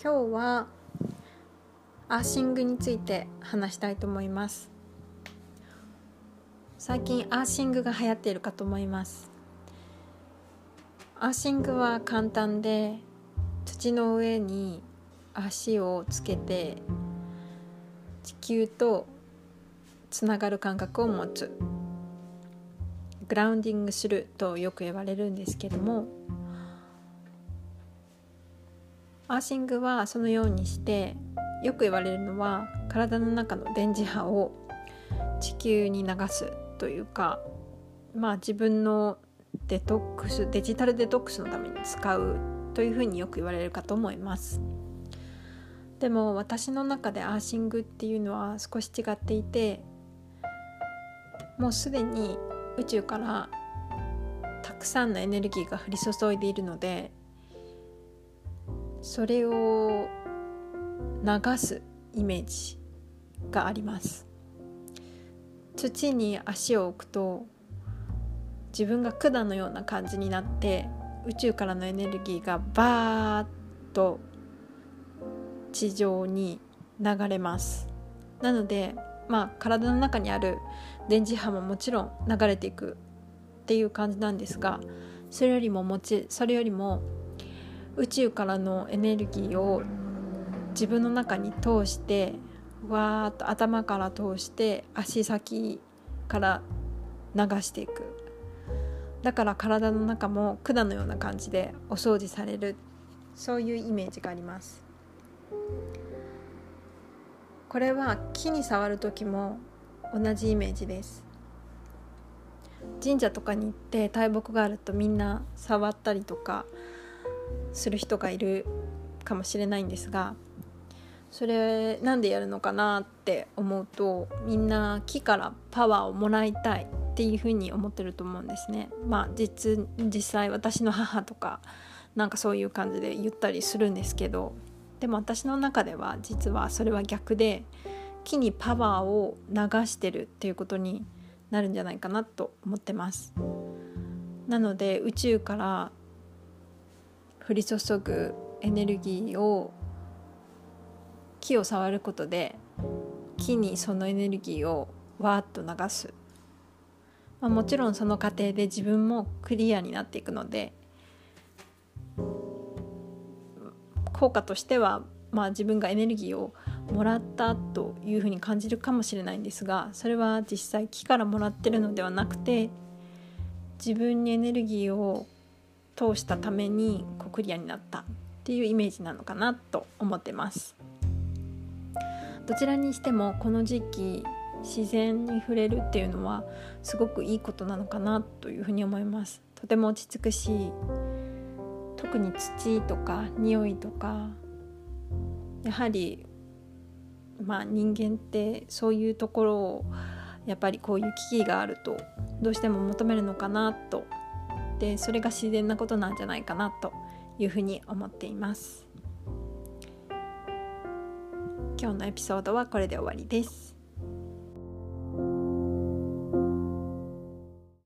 今日はアーシングについて話したいと思います。最近アーシングが流行っているかと思います。アーシングは簡単で土の上に足をつけて地球とつながる感覚を持つ。グラウンディングするとよく言われるんですけどもアーシングはそのようにしてよく言われるのは体の中の電磁波を地球に流すというかまあ自分のデトックスデジタルデトックスのために使うというふうによく言われるかと思います。でも私の中でアーシングっていうのは少し違っていてもうすでに宇宙からたくさんのエネルギーが降り注いでいるのでそれを流すイメージがあります。土に足を置くと自分が管のような感じになって宇宙からのエネルギーがバーッと地上に流れます。なのでまあ体の中にある電磁波ももちろん流れていくっていう感じなんですがそれよりももちそれよりも宇宙からのエネルギーを自分の中に通してわーっと頭から通して足先から流していく。だから体の中も管のような感じでお掃除される。そういうイメージがあります。これは木に触る時も同じイメージです。神社とかに行って大木があるとみんな触ったりとかする人がいるかもしれないんですがそれなんでやるのかなって思うとみんな木からパワーをもらいたいっていうふうに思ってると思うんですね。まあ実実際私の母とかなんかそういう感じで言ったりするんですけどでも私の中では実はそれは逆で木にパワーを流してるっていうことになるんじゃないかなと思ってます。なので宇宙から降り注ぐエネルギーを木を触ることで木にそのエネルギーをわーっと流す、まあ、もちろんその過程で自分もクリアになっていくので効果としては、まあ、自分がエネルギーをもらったというふうに感じるかもしれないんですがそれは実際木からもらってるのではなくて自分にエネルギーを通したためにこうクリアになったっていうイメージなのかなと思ってます。どちらにしてもこの時期自然に触れるっていうのはすごくいいことなのかなというふうに思います。とても落ち着くし特に土とか匂いとかやはりまあ人間ってそういうところをやっぱりこういう危機があるとどうしても求めるのかなとでそれが自然なことなんじゃないかなというふうに思っています。今日のエピソードはこれで終わりです。